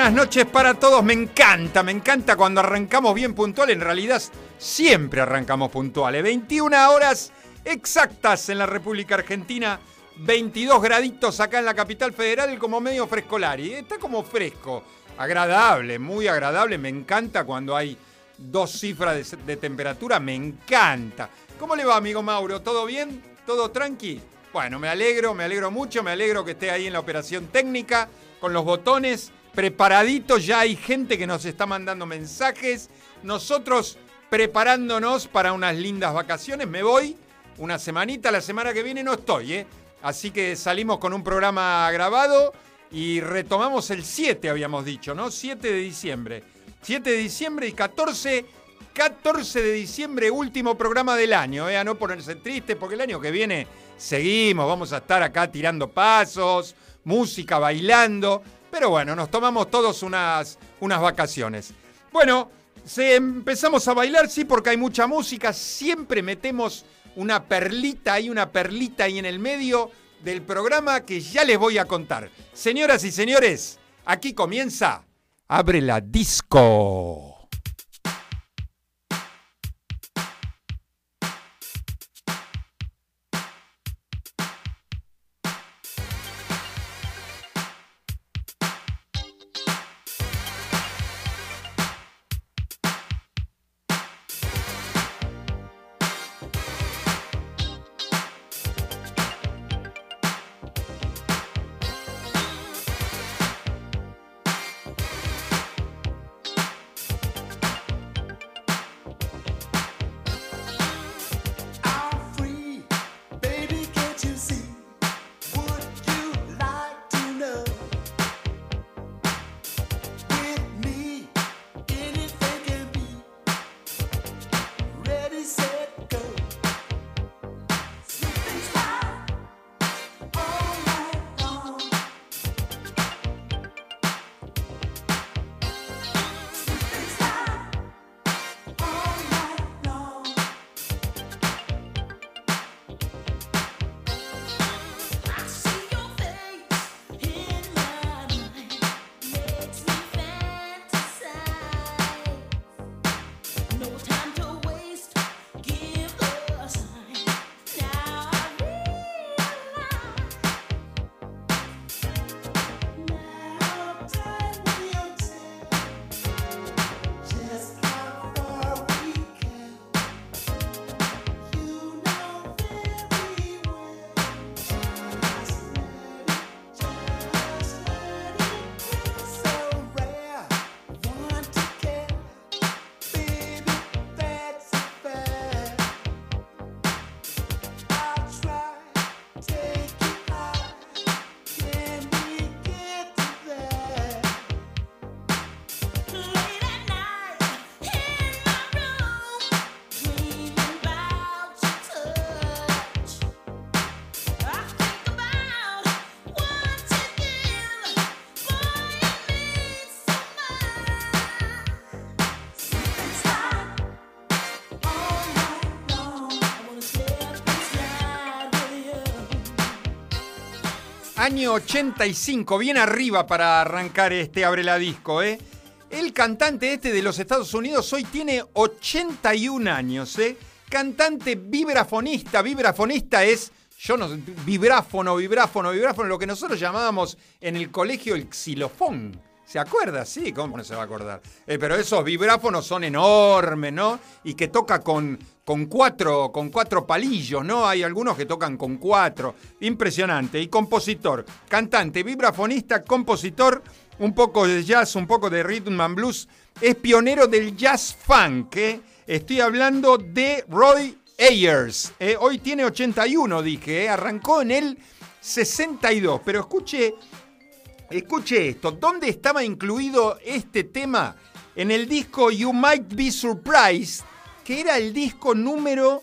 buenas noches para todos. Me encanta, me encanta cuando arrancamos bien puntual. En realidad siempre arrancamos puntuales. 21 horas exactas en la República Argentina. 22 graditos acá en la capital federal como medio frescolari. Está como fresco, agradable, muy agradable. Me encanta cuando hay dos cifras de, de temperatura. Me encanta. ¿Cómo le va, amigo Mauro? ¿Todo bien? ¿Todo tranqui? Bueno, me alegro, me alegro mucho, me alegro que esté ahí en la operación técnica con los botones preparaditos. Ya hay gente que nos está mandando mensajes. Nosotros preparándonos para unas lindas vacaciones. Me voy una semanita, la semana que viene no estoy, ¿eh? Así que salimos con un programa grabado y retomamos el 7, habíamos dicho, ¿no? 7 de diciembre. 7 de diciembre y 14, 14 de diciembre, último programa del año, ¿eh? A no ponerse triste porque el año que viene seguimos, vamos a estar acá tirando pasos, música, bailando. Pero bueno, nos tomamos todos unas, unas vacaciones. Bueno, se empezamos a bailar, sí, porque hay mucha música. Siempre metemos una perlita ahí, una perlita ahí en el medio del programa que ya les voy a contar. Señoras y señores, aquí comienza Abre la Disco. Año 85, bien arriba para arrancar este Abre la Disco, ¿eh? El cantante este de los Estados Unidos hoy tiene 81 años, ¿eh? Cantante vibrafonista, vibrafonista es, yo no vibráfono, vibráfono, vibráfono, lo que nosotros llamábamos en el colegio el xilofón. ¿Se acuerda? Sí, ¿cómo no se va a acordar? Eh, pero esos vibráfonos son enormes, ¿no? Y que toca con, con, cuatro, con cuatro palillos, ¿no? Hay algunos que tocan con cuatro. Impresionante. Y compositor, cantante, vibrafonista, compositor, un poco de jazz, un poco de rhythm and blues. Es pionero del jazz funk, ¿eh? Estoy hablando de Roy Ayers. ¿eh? Hoy tiene 81, dije. ¿eh? Arrancó en el 62. Pero escuche Escuche esto, ¿dónde estaba incluido este tema? En el disco You Might Be Surprised, que era el disco número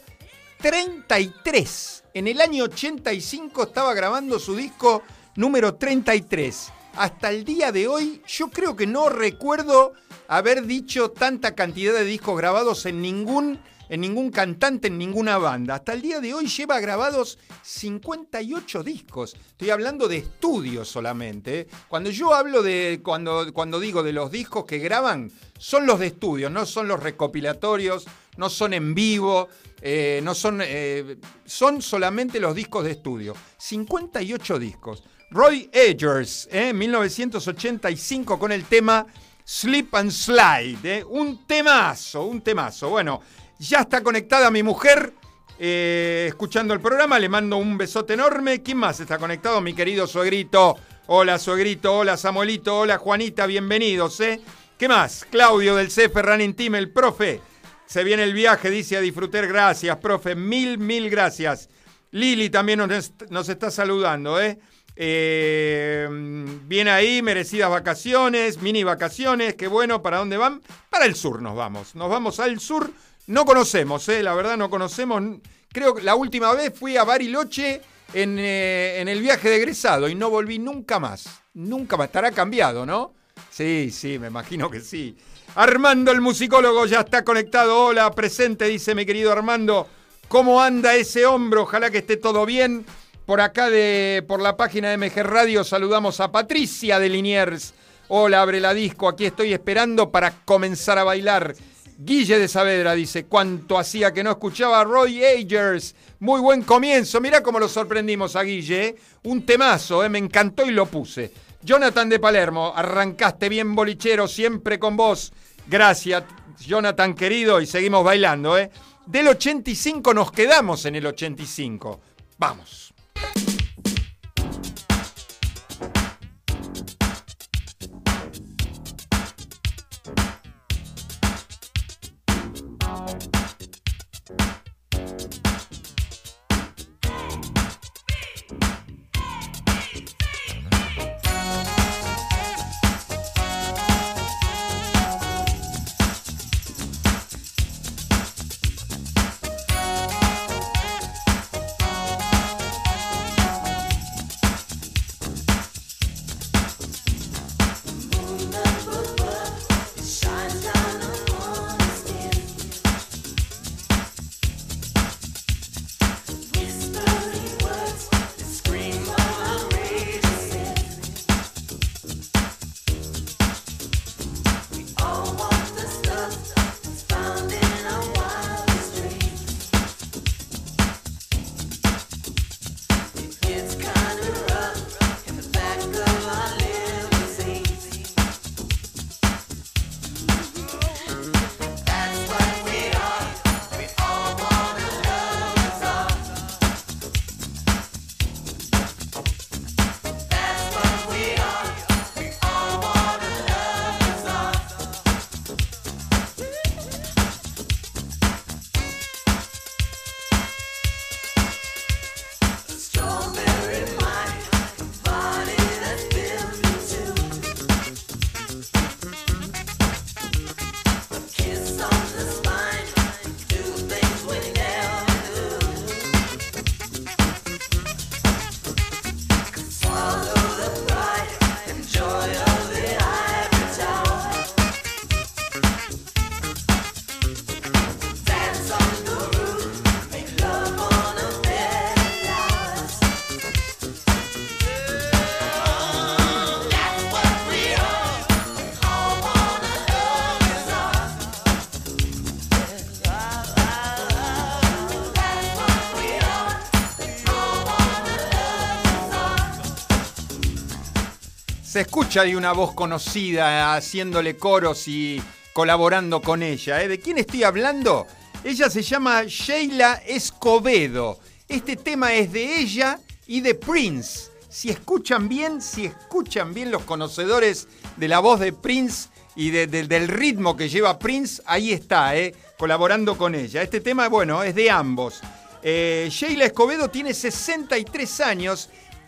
33. En el año 85 estaba grabando su disco número 33. Hasta el día de hoy yo creo que no recuerdo haber dicho tanta cantidad de discos grabados en ningún en ningún cantante, en ninguna banda. Hasta el día de hoy lleva grabados 58 discos. Estoy hablando de estudios solamente. ¿eh? Cuando yo hablo de, cuando, cuando digo de los discos que graban, son los de estudios, no son los recopilatorios, no son en vivo, eh, no son, eh, son solamente los discos de estudio. 58 discos. Roy Edgers, en 1985 con el tema Slip and Slide. Un temazo, un temazo. Bueno, ya está conectada mi mujer. escuchando el programa, le mando un besote enorme. ¿Quién más está conectado? Mi querido suegrito. Hola, suegrito. Hola, Samuelito. Hola, Juanita. Bienvenidos, ¿eh? ¿Qué más? Claudio del CF Running Team, el profe. Se viene el viaje, dice a disfrutar. Gracias, profe. Mil, mil gracias. Lili también nos, está saludando, ¿eh? ¿eh? Viene ahí, merecidas vacaciones, mini vacaciones. Qué bueno, ¿para dónde van? Para el sur nos vamos. Nos vamos al sur. No conocemos, ¿eh? La verdad no conocemos. Creo que la última vez fui a Bariloche en, eh, en el viaje de egresado y no volví nunca más. Nunca más. Estará cambiado, ¿no? Sí, sí, me imagino que sí. Armando el musicólogo ya está conectado. Hola, presente, dice mi querido Armando. ¿Cómo anda ese hombro? Ojalá que esté todo bien. Por acá de por la página de MG Radio saludamos a Patricia de Liniers. Hola, abre la disco, aquí estoy esperando para comenzar a bailar. Guille de Saavedra dice, cuánto hacía que no escuchaba a Roy Agers. Muy buen comienzo, mirá cómo lo sorprendimos a Guille. ¿eh? Un temazo, ¿eh? me encantó y lo puse. Jonathan de Palermo, arrancaste bien bolichero, siempre con vos. Gracias, Jonathan querido, y seguimos bailando, ¿eh? Del 85 nos quedamos en el 85. Vamos. Se escucha de una voz conocida haciéndole coros y colaborando con ella. ¿eh? ¿De quién estoy hablando? Ella se llama Sheila Escobedo. Este tema es de ella y de Prince. Si escuchan bien, si escuchan bien los conocedores de la voz de Prince y del ritmo que lleva Prince, ahí está, ¿eh? colaborando con ella. Este tema, bueno, es de ambos. Eh, Sheila Escobedo tiene 63 años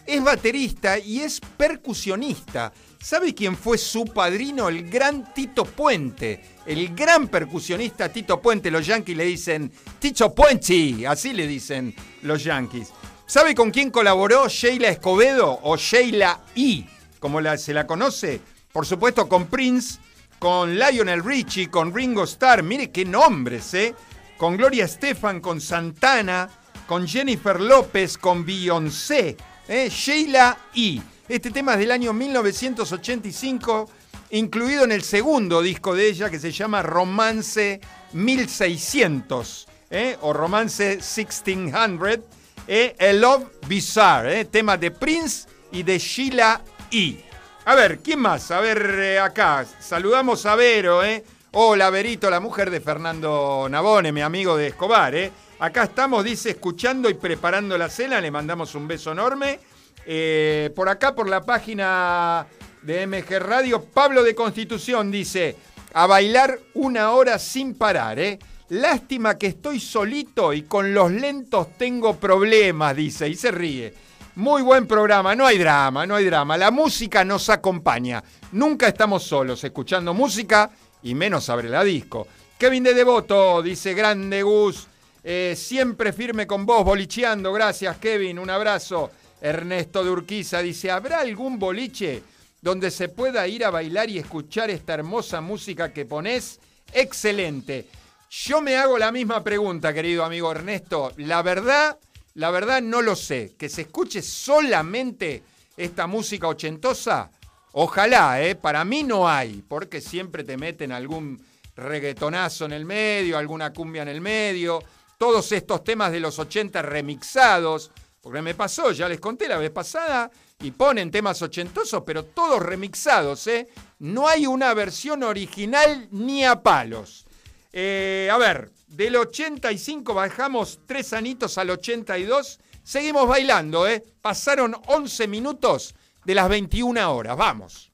es baterista y es percusionista. ¿Sabe quién fue su padrino? El gran Tito Puente. El gran percusionista Tito Puente. Los yankees le dicen Tito Puente. Así le dicen los yankees. ¿Sabe con quién colaboró Sheila Escobedo o Sheila E, como se la conoce? Por supuesto con Prince, con Lionel Richie, con Ringo Starr. Mire qué nombres, ¿eh? con Gloria Estefan, con Santana, con Jennifer López, con Beyoncé, ¿eh? Sheila E. Este tema es del año 1985, incluido en el segundo disco de ella que se llama Romance 1600 ¿eh? o Romance 1600, eh, A Love Bizarre, tema de Prince y de Sheila E. A ver, ¿quién más? A ver, acá, saludamos a Vero, ¿eh? Hola, Verito, la mujer de Fernando Navone, mi amigo de Escobar, ¿eh? Acá estamos, dice, escuchando y preparando la cena. Le mandamos un beso enorme. Eh, por acá, por la página de MG Radio, Pablo de Constitución dice, a bailar una hora sin parar, ¿eh? Lástima que estoy solito y con los lentos tengo problemas, dice, y se ríe. Muy buen programa, no hay drama, no hay drama. La música nos acompaña. Nunca estamos solos escuchando música y menos abre la disco. Kevin de Devoto dice, grande Gus. Eh, siempre firme con vos, bolicheando. Gracias, Kevin. Un abrazo. Ernesto de Urquiza dice: ¿Habrá algún boliche donde se pueda ir a bailar y escuchar esta hermosa música que pones? Excelente. Yo me hago la misma pregunta, querido amigo Ernesto. La verdad, la verdad no lo sé. Que se escuche solamente esta música ochentosa. Ojalá, ¿eh? Para mí no hay, porque siempre te meten algún reggaetonazo en el medio, alguna cumbia en el medio todos estos temas de los 80 remixados, porque me pasó, ya les conté la vez pasada, y ponen temas ochentosos, pero todos remixados, ¿eh? No hay una versión original ni a palos. Eh, a ver, del 85 bajamos tres anitos al 82, seguimos bailando, ¿eh? Pasaron 11 minutos de las 21 horas, vamos.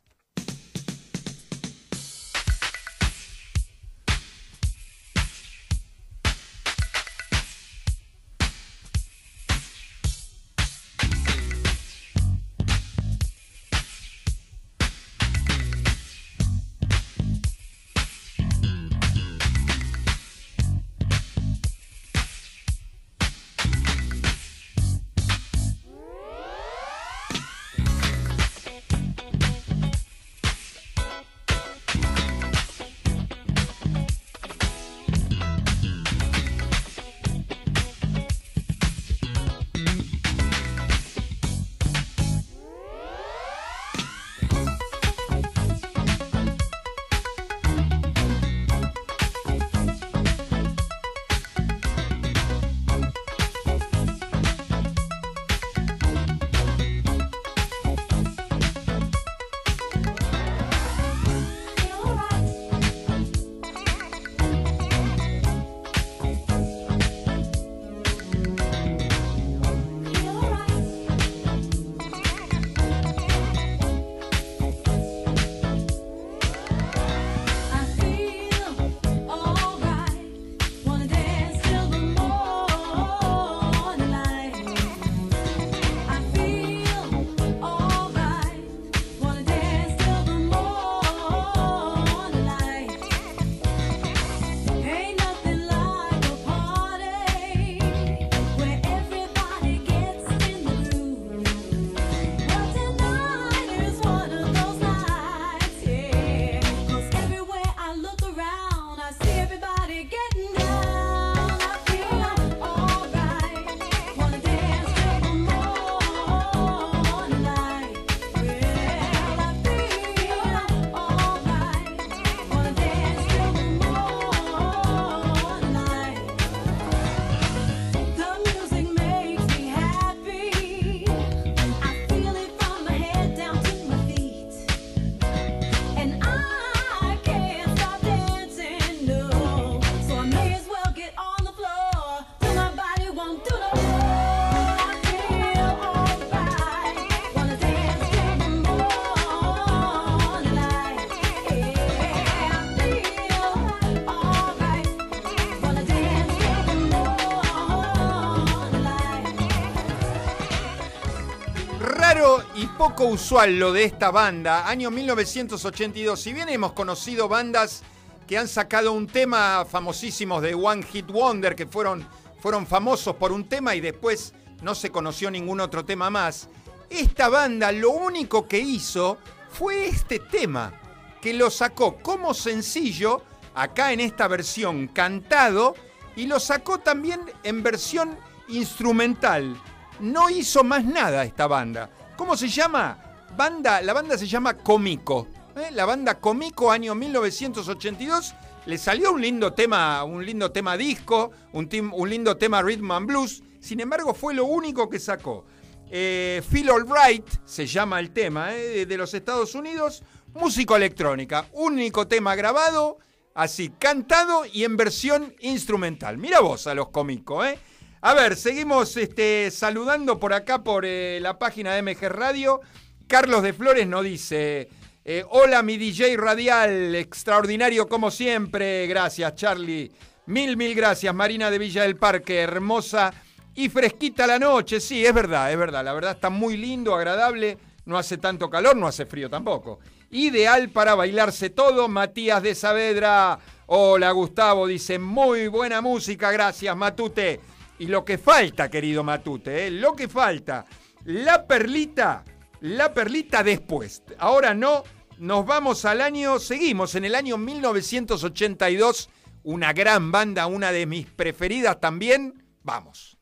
Poco usual lo de esta banda, año 1982. Si bien hemos conocido bandas que han sacado un tema famosísimos de One Hit Wonder, que fueron, fueron famosos por un tema y después no se conoció ningún otro tema más, esta banda lo único que hizo fue este tema, que lo sacó como sencillo, acá en esta versión cantado, y lo sacó también en versión instrumental. No hizo más nada esta banda. ¿Cómo se llama? Banda, la banda se llama Comico. ¿eh? La banda Comico, año 1982. Le salió un lindo tema, un lindo tema disco, un, un lindo tema rhythm and blues. Sin embargo, fue lo único que sacó. Eh, Feel Alright se llama el tema, eh, de los Estados Unidos. Músico electrónica, único tema grabado, así, cantado y en versión instrumental. Mira vos a los cómicos, ¿eh? A ver, seguimos este, saludando por acá por eh, la página de MG Radio. Carlos de Flores nos dice, eh, hola mi DJ radial, extraordinario como siempre. Gracias Charlie. Mil, mil gracias. Marina de Villa del Parque, hermosa y fresquita la noche. Sí, es verdad, es verdad. La verdad está muy lindo, agradable. No hace tanto calor, no hace frío tampoco. Ideal para bailarse todo. Matías de Saavedra. Hola Gustavo, dice muy buena música, gracias Matute. Y lo que falta, querido Matute, ¿eh? lo que falta, la perlita, la perlita después. Ahora no, nos vamos al año, seguimos en el año 1982, una gran banda, una de mis preferidas también. Vamos.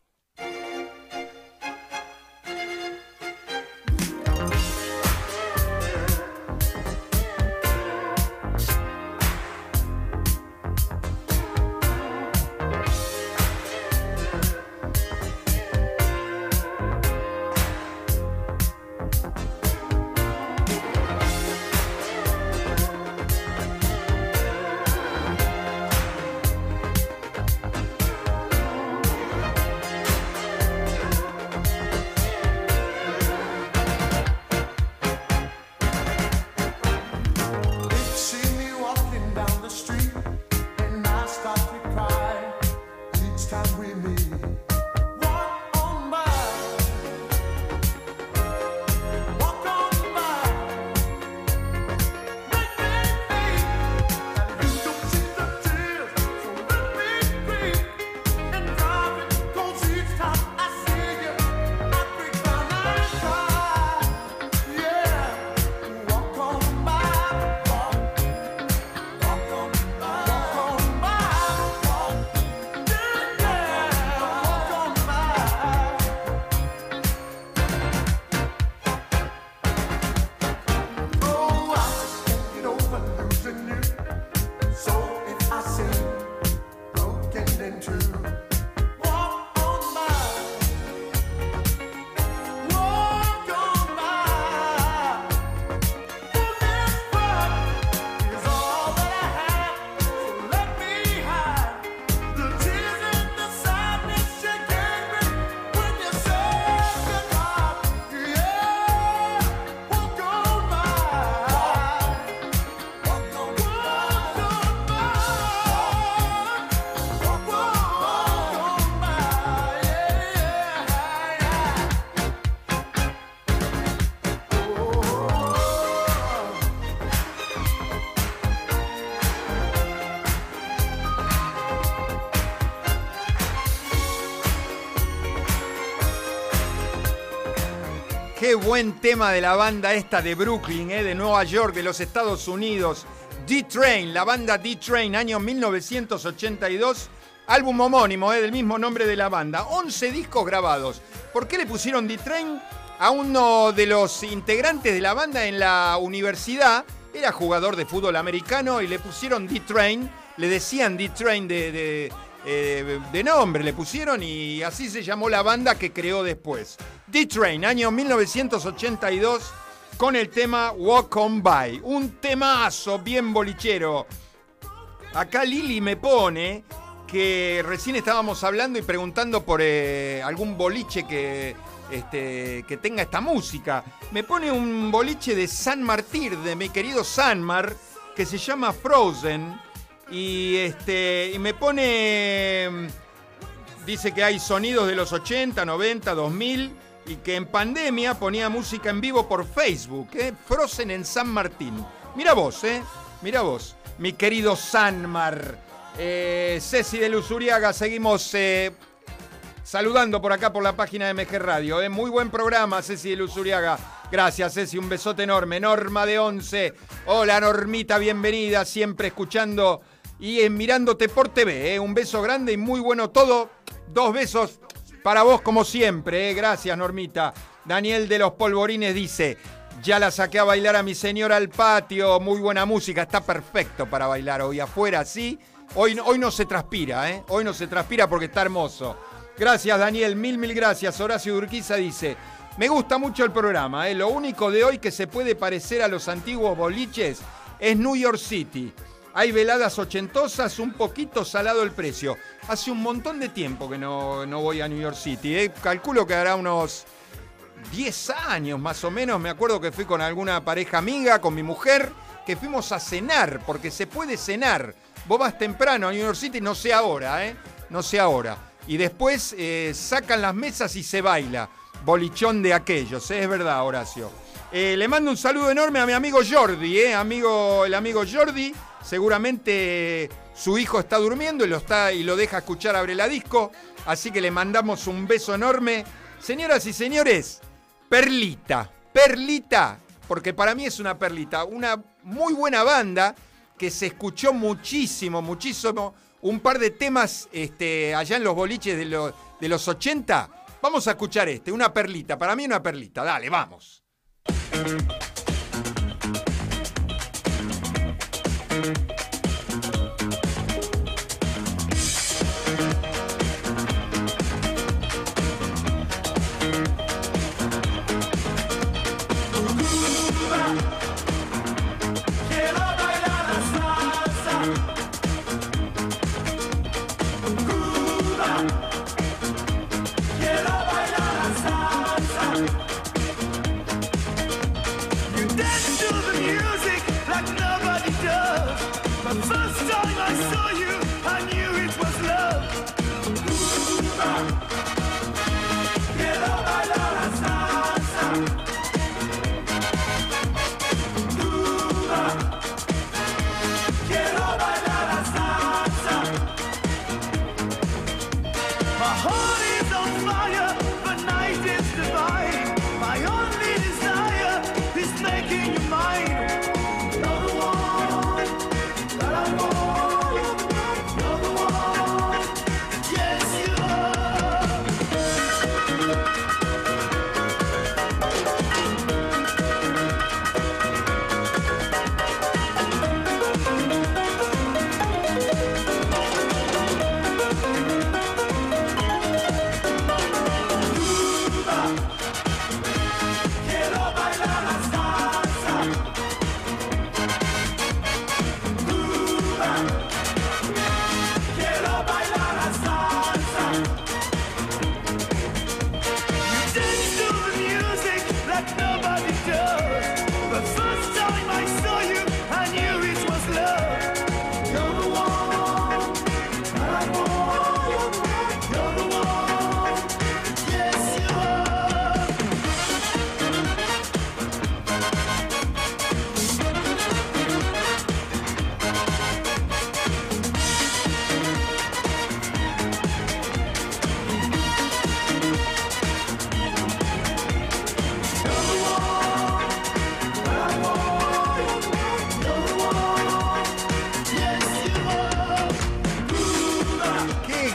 Buen tema de la banda esta de Brooklyn, eh, de Nueva York, de los Estados Unidos. D-Train, la banda D-Train, año 1982. Álbum homónimo, eh, del mismo nombre de la banda. 11 discos grabados. ¿Por qué le pusieron D-Train? A uno de los integrantes de la banda en la universidad era jugador de fútbol americano y le pusieron D-Train. Le decían D-Train de, eh, de nombre, le pusieron y así se llamó la banda que creó después. D-Train, año 1982, con el tema Walk On By. Un temazo bien bolichero. Acá Lili me pone que recién estábamos hablando y preguntando por eh, algún boliche que, este, que tenga esta música. Me pone un boliche de San Martín, de mi querido Sanmar, que se llama Frozen. Y, este, y me pone. Dice que hay sonidos de los 80, 90, 2000 y que en pandemia ponía música en vivo por Facebook, ¿eh? Frozen en San Martín. Mira vos, ¿eh? Mira vos, mi querido Sanmar. Eh, Ceci de Luzuriaga, seguimos eh, saludando por acá por la página de MG Radio. ¿eh? Muy buen programa, Ceci de Luzuriaga. Gracias, Ceci, un besote enorme. Norma de Once. Hola, Normita, bienvenida. Siempre escuchando y Mirándote por TV. ¿eh? Un beso grande y muy bueno todo. Dos besos para vos como siempre. ¿eh? Gracias, Normita. Daniel de los Polvorines dice, ya la saqué a bailar a mi señora al patio. Muy buena música, está perfecto para bailar hoy afuera, ¿sí? Hoy, hoy no se transpira, ¿eh? Hoy no se transpira porque está hermoso. Gracias, Daniel. Mil, mil gracias. Horacio Urquiza dice, me gusta mucho el programa, ¿eh? Lo único de hoy que se puede parecer a los antiguos boliches es New York City. Hay veladas ochentosas, un poquito salado el precio. Hace un montón de tiempo que no, no voy a New York City. ¿eh? Calculo que hará unos 10 años más o menos. Me acuerdo que fui con alguna pareja amiga, con mi mujer, que fuimos a cenar, porque se puede cenar. Vos vas temprano a New York City, no sé ahora, ¿eh? No sé ahora. Y después eh, sacan las mesas y se baila. Bolichón de aquellos, ¿eh? es verdad, Horacio. Eh, le mando un saludo enorme a mi amigo Jordi, ¿eh? amigo, el amigo Jordi. Seguramente su hijo está durmiendo y lo, está, y lo deja escuchar Abre la Disco. Así que le mandamos un beso enorme. Señoras y señores, Perlita, Perlita, porque para mí es una perlita, una muy buena banda que se escuchó muchísimo, muchísimo, un par de temas este, allá en los boliches de, de los 80. Vamos a escuchar este, una perlita, para mí una perlita, dale, vamos. thank you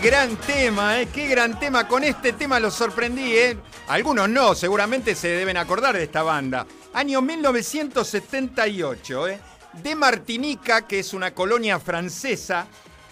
gran tema, ¿eh? Qué gran tema. Con este tema los sorprendí, ¿eh? Algunos no, seguramente se deben acordar de esta banda. Año 1978, ¿eh? De Martinica, que es una colonia francesa,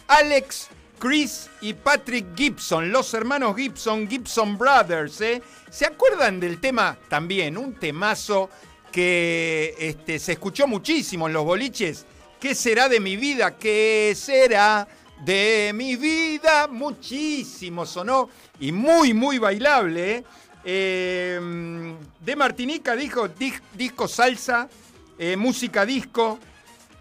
Alex, Chris y Patrick Gibson, los hermanos Gibson, Gibson Brothers, ¿eh? ¿Se acuerdan del tema también? Un temazo que este, se escuchó muchísimo en los boliches. ¿Qué será de mi vida? ¿Qué será? De mi vida, muchísimo sonó y muy, muy bailable. ¿eh? Em, de Martinica dijo disco salsa, eh, música disco.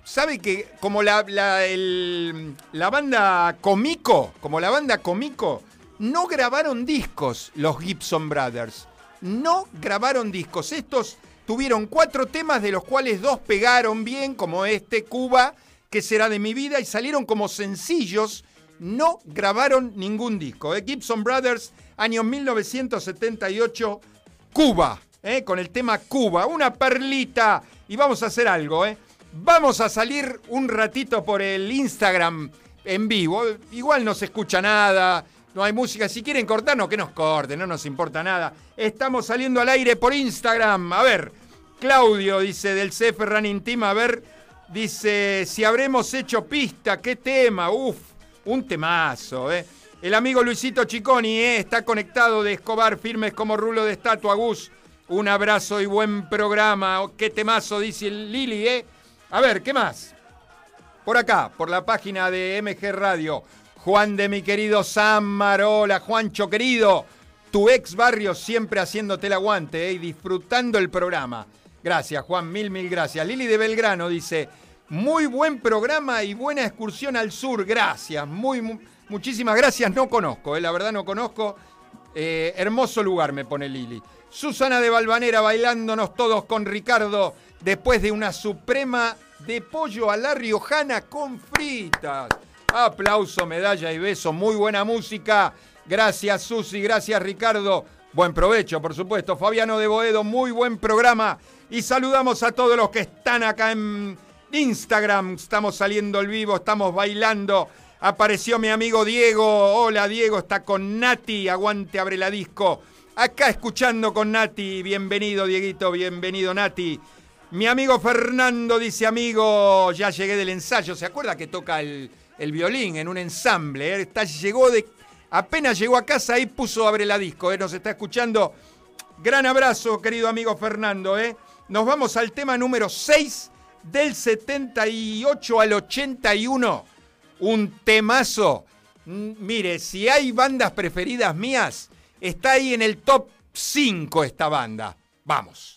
¿Sabe que como la, la, banda Comico, como la banda Comico, no grabaron discos los Gibson Brothers? No grabaron discos. Estos tuvieron cuatro temas de los cuales dos pegaron bien, como este Cuba ¿Qué será de mi vida? Y salieron como sencillos, no grabaron ningún disco. ¿eh? Gibson Brothers, año 1978, Cuba, ¿eh? con el tema Cuba, una perlita. Y vamos a hacer algo, ¿eh? Vamos a salir un ratito por el Instagram en vivo. Igual no se escucha nada, no hay música. Si quieren cortarnos, que nos corten, no nos importa nada. Estamos saliendo al aire por Instagram. A ver, Claudio dice del CF Running Team, a ver, dice, si habremos hecho pista, qué tema, uf, un temazo, ¿eh? El amigo Luisito Chiconi ¿eh? está conectado de Escobar, firmes como rulo de estatua, Gus. Un abrazo y buen programa. Qué temazo, dice Lili, ¿eh? A ver, ¿qué más? Por acá, por la página de MG Radio. Juan de mi querido San Marola, Juancho querido, tu ex barrio siempre haciéndote el aguante ¿eh? y disfrutando el programa. Gracias, Juan, mil, mil gracias. Lili de Belgrano dice, muy buen programa y buena excursión al sur, gracias, muy, muchísimas gracias, no conozco, ¿eh? la verdad no conozco. Eh, hermoso lugar, me pone Lili. Susana de Balvanera bailándonos todos con Ricardo después de una suprema de pollo a la riojana con fritas. Aplauso, medalla y beso, muy buena música. Gracias Susi, gracias Ricardo. Buen provecho, por supuesto. Fabiano de Boedo, muy buen programa. Y saludamos a todos los que están acá en Instagram. Estamos saliendo al vivo, estamos bailando. Apareció mi amigo Diego. Hola Diego, está con Nati. Aguante, abre la disco. Acá escuchando con Nati. Bienvenido Dieguito, bienvenido Nati. Mi amigo Fernando dice, amigo, ya llegué del ensayo. ¿Se acuerda que toca el, violín en un ensamble? Está, llegó de, apenas llegó a casa y puso abre la disco. ¿eh? Nos está escuchando. Gran abrazo, querido amigo Fernando. ¿eh? Nos vamos al tema número 6 del 78 al 81. Un temazo. Mm, mire, si hay bandas preferidas mías, está ahí en el top 5 esta banda. Vamos.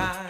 time.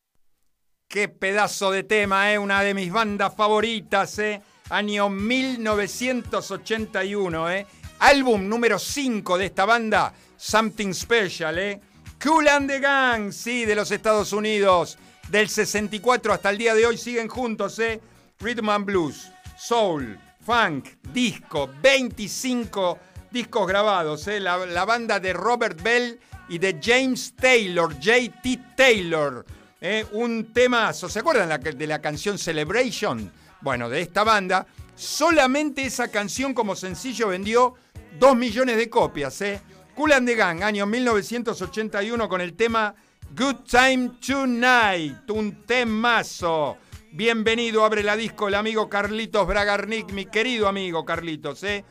Qué pedazo de tema, ¿eh? Una de mis bandas favoritas, ¿eh? Año 1981, ¿eh? Álbum número 5 de esta banda, Something Special, ¿eh? Cool and the Gang, sí, de los Estados Unidos. Del 64 hasta el día de hoy siguen juntos, ¿eh? Rhythm and Blues, Soul, Funk, Disco, 25 discos grabados, ¿eh? La, la banda de Robert Bell y de James Taylor, JT Taylor. ¿Eh? un temazo. ¿Se acuerdan de la canción Celebration? Bueno, de esta banda. Solamente esa canción como sencillo vendió 2 millones de copias. ¿eh? Cool and the Gang, año 1981, con el tema Good Time Tonight. Un temazo. Bienvenido, abre la disco el amigo Carlitos Bragarnik, mi querido amigo Carlitos. ¿eh?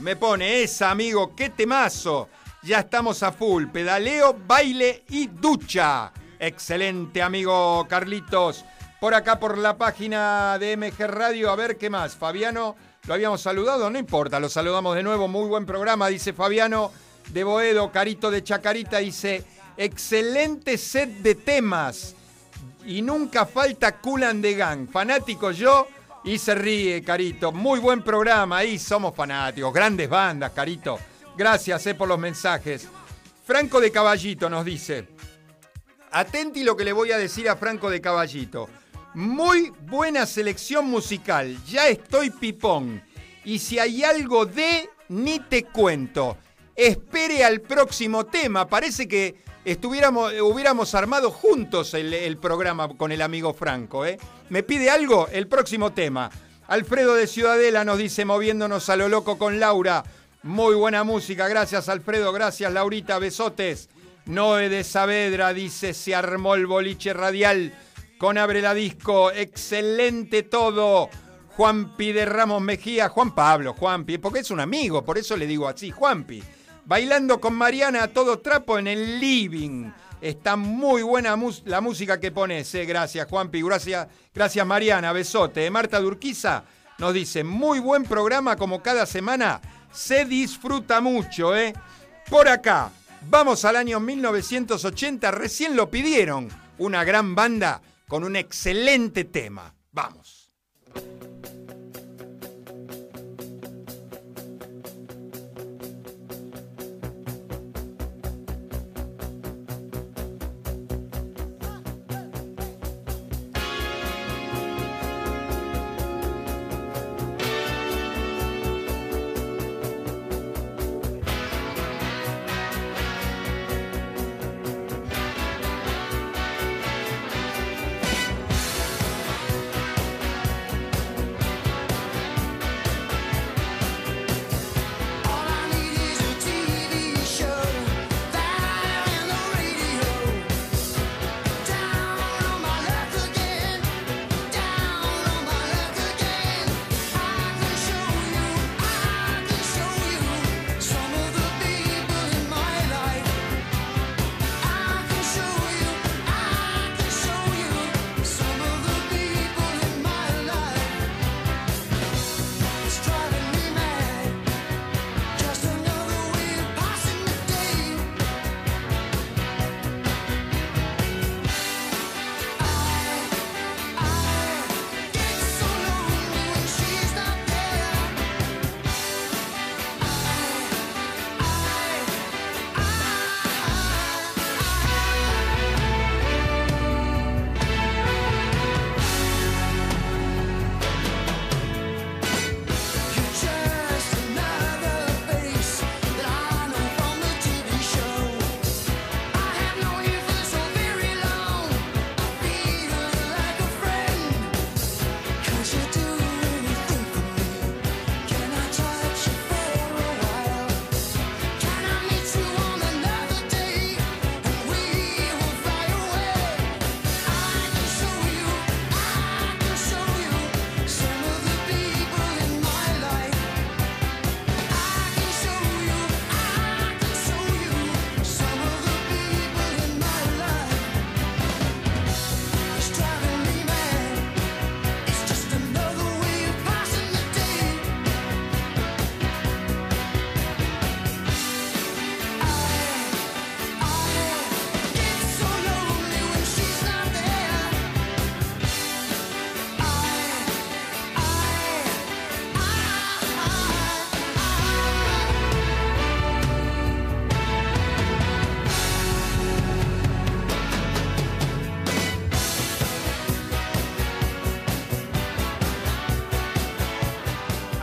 Me pone esa, amigo, qué temazo. Ya estamos a full. Pedaleo, baile y ducha. Excelente, amigo Carlitos. Por acá, por la página de MG Radio, a ver qué más. Fabiano, lo habíamos saludado, no importa, lo saludamos de nuevo. Muy buen programa, dice Fabiano de Boedo. Carito de Chacarita dice: excelente set de temas. Y nunca falta Culan de Gang. Fanático yo. Y se ríe, Carito. Muy buen programa. Ahí somos fanáticos. Grandes bandas, Carito. Gracias eh, por los mensajes. Franco de Caballito nos dice. Atenti lo que le voy a decir a Franco de Caballito. Muy buena selección musical, ya estoy pipón. Y si hay algo de, ni te cuento. Espere al próximo tema. Parece que estuviéramos, hubiéramos armado juntos el, programa con el amigo Franco. ¿eh? ¿Me pide algo? El próximo tema. Alfredo de Ciudadela nos dice, moviéndonos a lo loco con Laura. Muy buena música, gracias Alfredo, gracias Laurita, besotes. Noé de Saavedra dice, se armó el boliche radial con Abre la Disco, excelente todo. Juanpi de Ramos Mejía, Juan Pablo, Juanpi, porque es un amigo, por eso le digo así, Juanpi. Bailando con Mariana a todo trapo en el living. Está muy buena la música que pones, eh. gracias Juanpi, gracias, gracias Mariana, besote. Marta Durquiza nos dice, muy buen programa como cada semana, se disfruta mucho, ¿eh? Por acá, Vamos al año 1980, recién lo pidieron, una gran banda con un excelente tema. Vamos.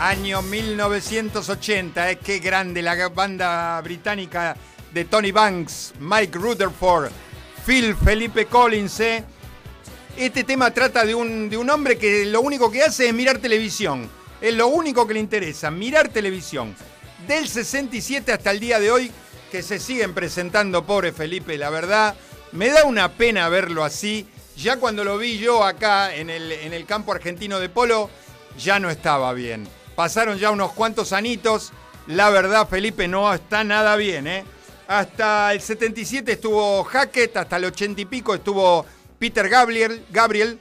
Año 1980, es que grande la banda británica de Tony Banks, Mike Rutherford, Phil Felipe Collins. ¿eh? Este tema trata de un, de un hombre que lo único que hace es mirar televisión. Es lo único que le interesa, mirar televisión. Del 67 hasta el día de hoy, que se siguen presentando, pobre Felipe, la verdad, me da una pena verlo así. Ya cuando lo vi yo acá en el, en el campo argentino de polo, ya no estaba bien. Pasaron ya unos cuantos anitos. La verdad, Felipe, no está nada bien, ¿eh? Hasta el 77 estuvo Hackett, hasta el 80 y pico estuvo Peter Gabriel, Gabriel.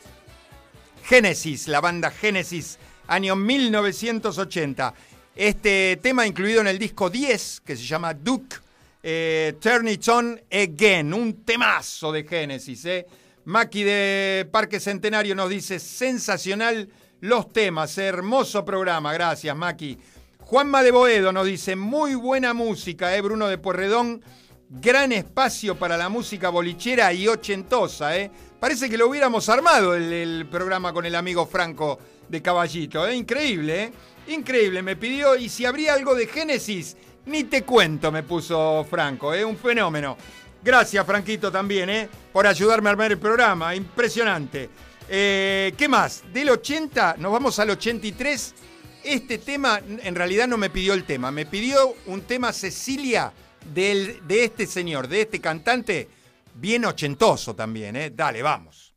Genesis, la banda Genesis, año 1980. Este tema incluido en el disco 10, que se llama Duke, eh, Turn It On Again, un temazo de Genesis. Eh. Maki de Parque Centenario nos dice, sensacional los temas, hermoso programa, gracias Maki. Juanma de Boedo nos dice, muy buena música, ¿eh? Bruno de Porredón, gran espacio para la música bolichera y ochentosa, ¿eh? Parece que lo hubiéramos armado el, programa con el amigo Franco de Caballito, ¿eh? Increíble, ¿eh? Increíble, me pidió, y si habría algo de Génesis, ni te cuento, me puso Franco, ¿eh? Un fenómeno. Gracias, Franquito, también, ¿eh? Por ayudarme a armar el programa, impresionante. Eh, ¿Qué más? Del 80 nos vamos al 83. Este tema en realidad no me pidió el tema, me pidió un tema Cecilia de este señor, de este cantante, bien ochentoso también, ¿eh? Dale, vamos.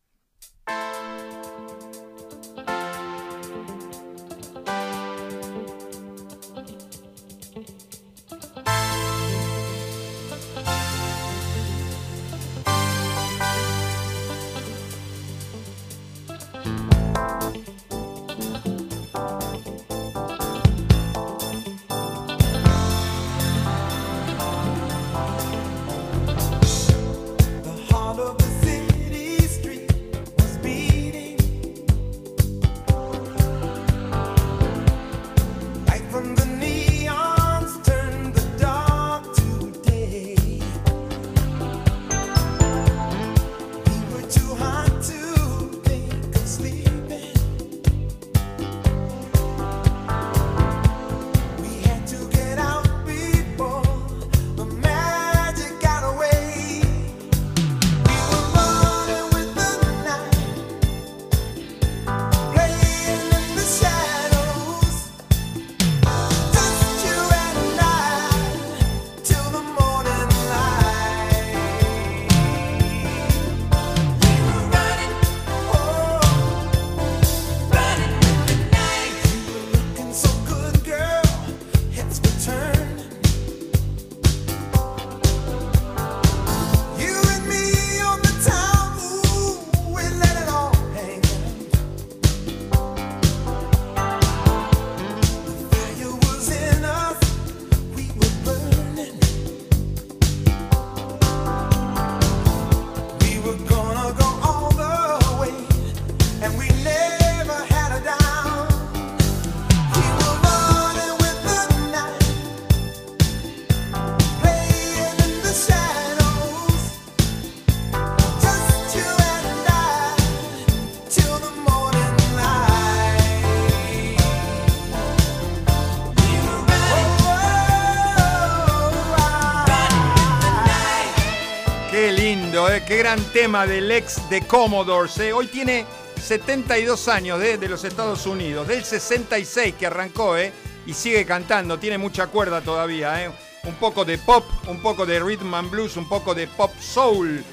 Qué gran tema del ex de Commodores. Eh. Hoy tiene 72 años de, los Estados Unidos, del 66 que arrancó eh, y sigue cantando, tiene mucha cuerda todavía. Eh. Un poco de pop, un poco de rhythm and blues, un poco de pop soul.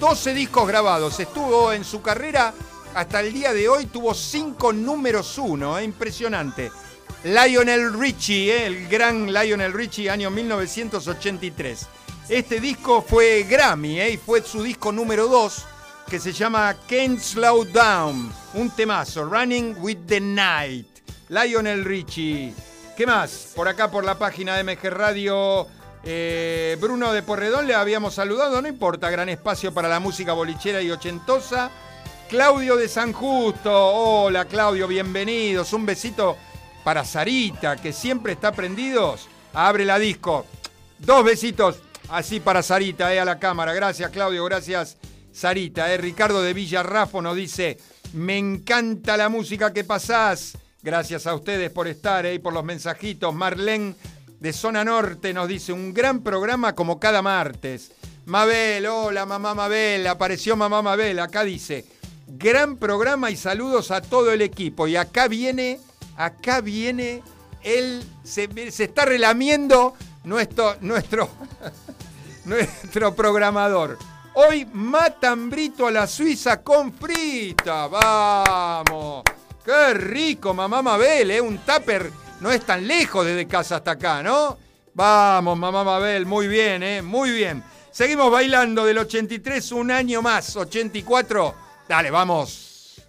12 discos grabados. Estuvo en su carrera hasta el día de hoy, tuvo 5 números 1, impresionante. Lionel Richie, el gran Lionel Richie, año 1983. Este disco fue Grammy ¿eh? y fue su disco número 2 que se llama Can't Slow Down, un temazo, Running with the Night, Lionel Richie. ¿Qué más? Por acá, por la página de MG Radio, eh, Bruno de Porredón le habíamos saludado, no importa, gran espacio para la música bolichera y ochentosa. Claudio de San Justo, hola Claudio, bienvenidos, un besito para Sarita, que siempre está prendidos. Abre la disco. Dos besitos Así para Sarita, eh, a la cámara. Gracias, Claudio. Gracias, Sarita. Eh. Ricardo de Villarrafo nos dice: Me encanta la música que pasás. Gracias a ustedes por estar ahí, por los mensajitos. Marlene de Zona Norte nos dice, un gran programa como cada martes. Mabel, hola mamá Mabel, apareció mamá Mabel, acá dice, gran programa y saludos a todo el equipo. Y acá viene, acá viene, él se, se está relamiendo nuestro, nuestro, nuestro programador. Hoy matambrito a la Suiza con frita. Vamos. Qué rico, mamá Mabel, ¿eh? Un tupper no es tan lejos desde casa hasta acá, ¿no? Vamos, mamá Mabel, muy bien, ¿eh? Muy bien. Seguimos bailando del 83, un año más, 84. Dale, vamos.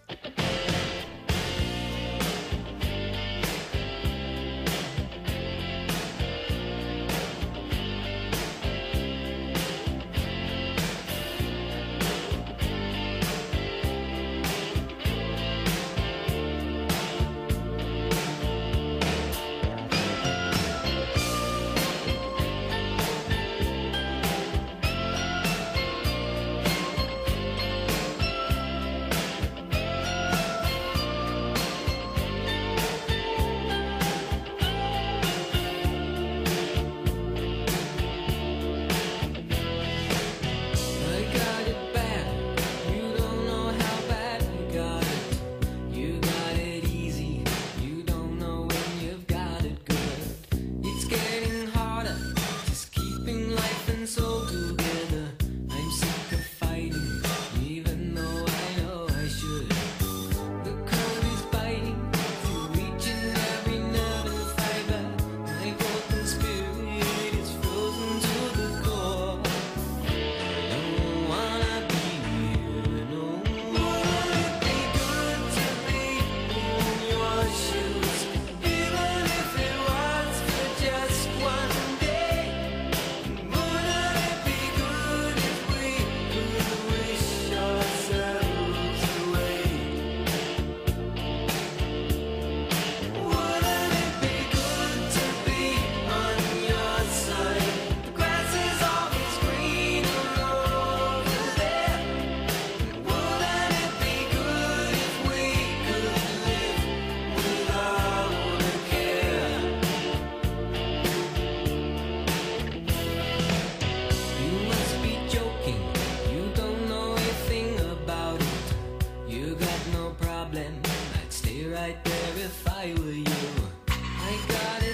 problem. I'd stay right there if I were you. I got it.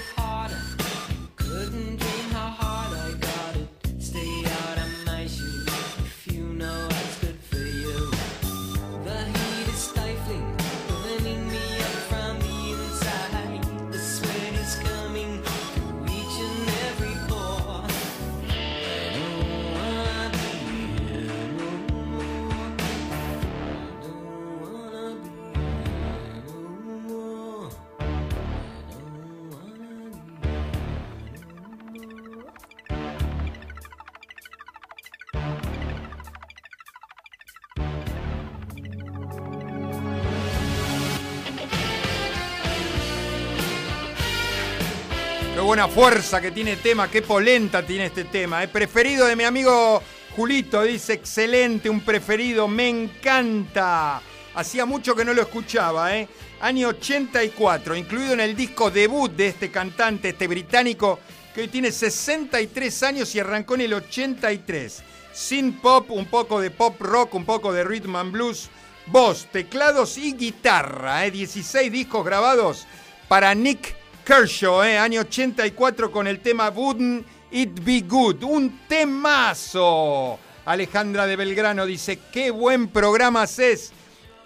Buena fuerza que tiene tema, qué polenta tiene este tema. El preferido de mi amigo Julito, dice, excelente, un preferido, me encanta. Hacía mucho que no lo escuchaba, ¿eh? Año 84, incluido en el disco debut de este cantante, este británico, que hoy tiene 63 años y arrancó en el 83. Sin pop, un poco de pop rock, un poco de rhythm and blues, voz, teclados y guitarra. ¿eh? 16 discos grabados para Nick Kershaw, eh, año 84 con el tema Wouldn't It Be Good, un temazo. Alejandra de Belgrano dice, qué buen programa haces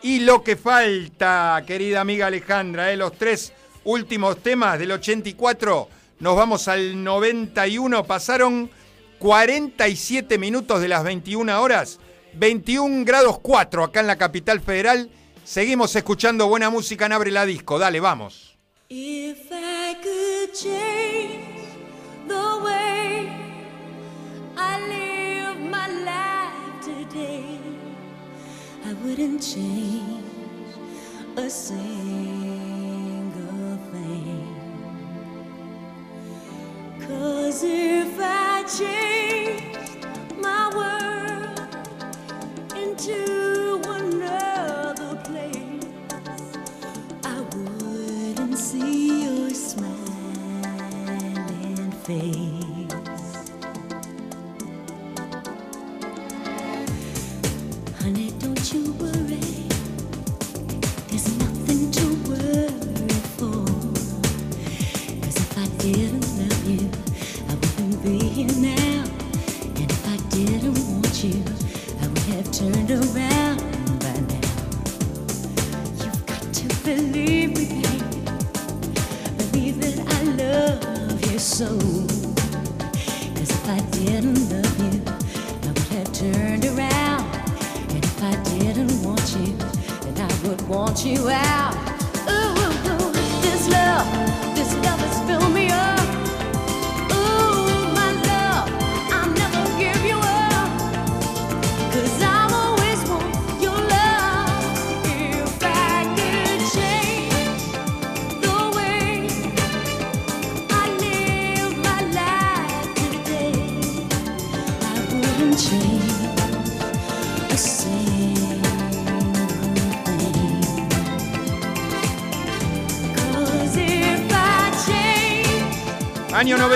y lo que falta, querida amiga Alejandra, eh, los tres últimos temas del 84, nos vamos al 91, pasaron 47 minutos de las 21 horas, 21 grados 4 acá en la capital federal, seguimos escuchando buena música en Abre la Disco, dale, vamos. If I could change the way I live my life today, I wouldn't change a single thing. Cause if I changed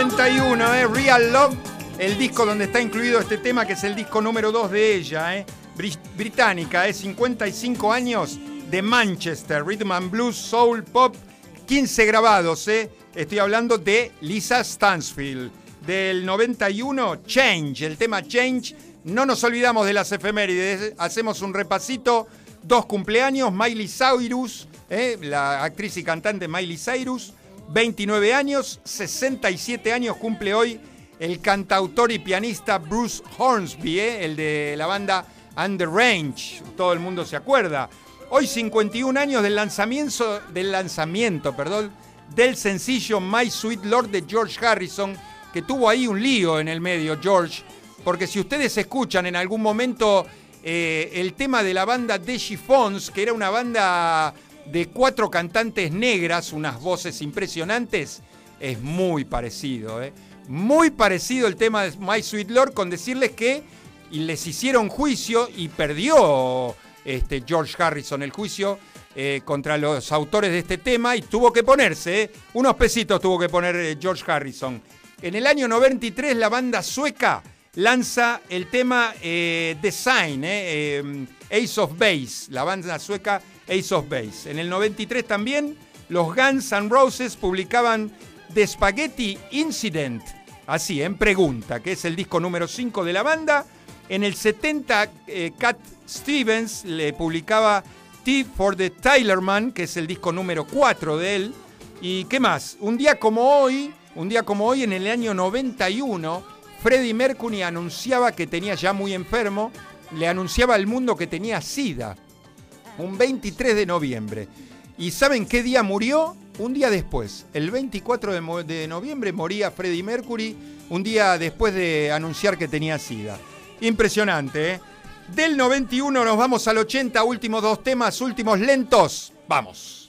91, ¿eh? Real Love, el disco donde está incluido este tema, que es el disco número 2 de ella, ¿eh? Bri- británica, ¿eh? 55 años de Manchester, Rhythm and Blues, Soul, Pop, 15 grabados, ¿eh? Estoy hablando de Lisa Stansfield. Del 91, Change, el tema Change. No nos olvidamos de las efemérides, hacemos un repasito. Dos cumpleaños, Miley Cyrus, la actriz y cantante Miley Cyrus. 29 años, 67 años cumple hoy el cantautor y pianista Bruce Hornsby, ¿eh? el de la banda Under Range, todo el mundo se acuerda. Hoy 51 años del lanzamiento, del lanzamiento perdón, del sencillo My Sweet Lord de George Harrison, que tuvo ahí un lío en el medio, George, porque si ustedes escuchan en algún momento eh, el tema de la banda The Chiffons, que era una banda de cuatro cantantes negras, unas voces impresionantes, es muy parecido, ¿eh? Muy parecido el tema de My Sweet Lord con decirles que les hicieron juicio y perdió este, George Harrison el juicio eh, contra los autores de este tema y tuvo que ponerse, ¿eh? unos pesitos tuvo que poner George Harrison. En el año 93 la banda sueca lanza el tema Design, eh, Ace of Base, la banda sueca Ace of Base. En el 93 también los Guns N' Roses publicaban The Spaghetti Incident, así, en pregunta, que es el disco número 5 de la banda. En el 70, eh, Cat Stevens le publicaba T for the Tylerman, que es el disco número 4 de él. ¿Y qué más? Un día como hoy, un día como hoy, en el año 91, Freddie Mercury anunciaba que tenía ya muy enfermo, le anunciaba al mundo que tenía SIDA. Un 23 de noviembre. ¿Y saben qué día murió? Un día después. El 24 de, noviembre moría Freddie Mercury, un día después de anunciar que tenía SIDA. Impresionante, ¿eh? Del 91 nos vamos al 80, últimos dos temas, últimos lentos. Vamos.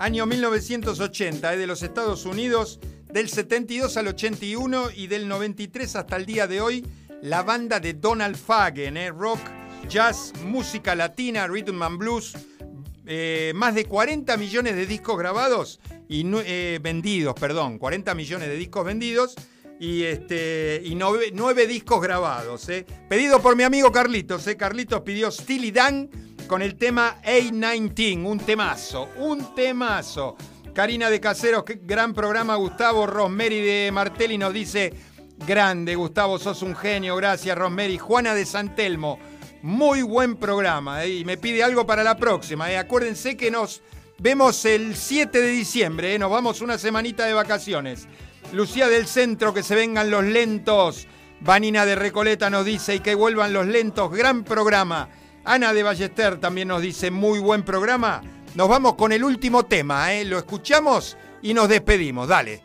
Año 1980, es de los Estados Unidos, del 72 al 81 y del 93 hasta el día de hoy, la banda de Donald Fagen, eh, rock, jazz, música latina, rhythm and blues, eh, más de 40 millones de discos grabados y eh, vendidos, perdón, 40 millones de discos vendidos y, este, y nueve, discos grabados. eh. Pedido por mi amigo Carlitos. eh. Carlitos pidió Steely Dan con el tema A19, un temazo, un temazo. Karina de Caseros, qué gran programa, Gustavo Rosemary de Martelli nos dice, grande Gustavo, sos un genio, gracias Rosemary. Juana de Santelmo, muy buen programa eh, y me pide algo para la próxima. eh. Acuérdense que nos vemos el 7 de diciembre, eh. nos vamos una semanita de vacaciones. Lucía del Centro, que se vengan los lentos. Vanina de Recoleta nos dice y que vuelvan los lentos, gran programa. Ana de Ballester también nos dice muy buen programa. Nos vamos con el último tema, ¿eh? lo escuchamos y nos despedimos. Dale.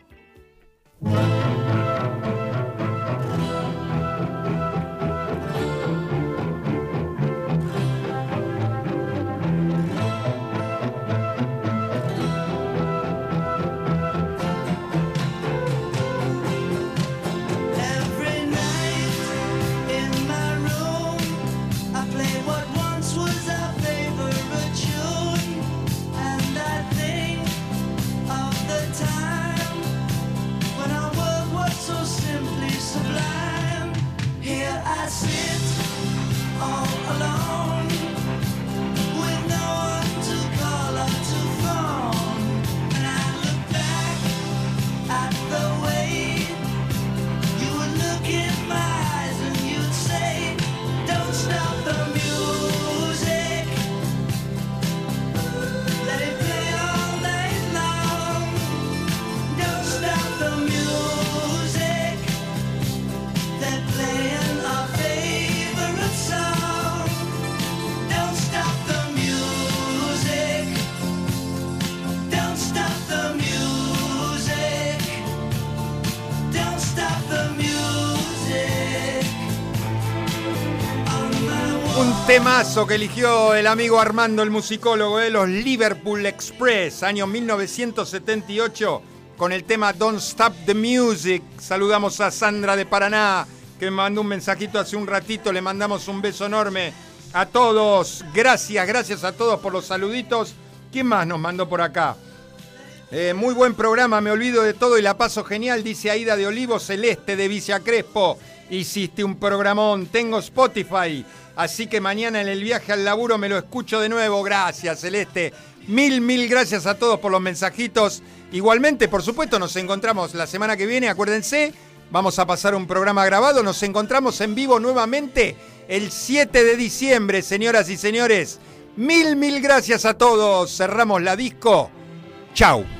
Temazo que eligió el amigo Armando, el musicólogo de los Liverpool Express, año 1978, con el tema Don't Stop the Music. Saludamos a Sandra de Paraná, que me mandó un mensajito hace un ratito. Le mandamos un beso enorme a todos. Gracias, gracias a todos por los saluditos. ¿Quién más nos mandó por acá? Eh, muy buen programa, me olvido de todo y la paso genial, dice Aida de Olivo Celeste de Vicia Crespo. Hiciste un programón, tengo Spotify, así que mañana en el viaje al laburo me lo escucho de nuevo. Gracias, Celeste. Mil, mil gracias a todos por los mensajitos. Igualmente, por supuesto, nos encontramos la semana que viene, acuérdense, vamos a pasar un programa grabado, nos encontramos en vivo nuevamente el 7 de diciembre, señoras y señores. Mil, mil gracias a todos. Cerramos la disco. Chau.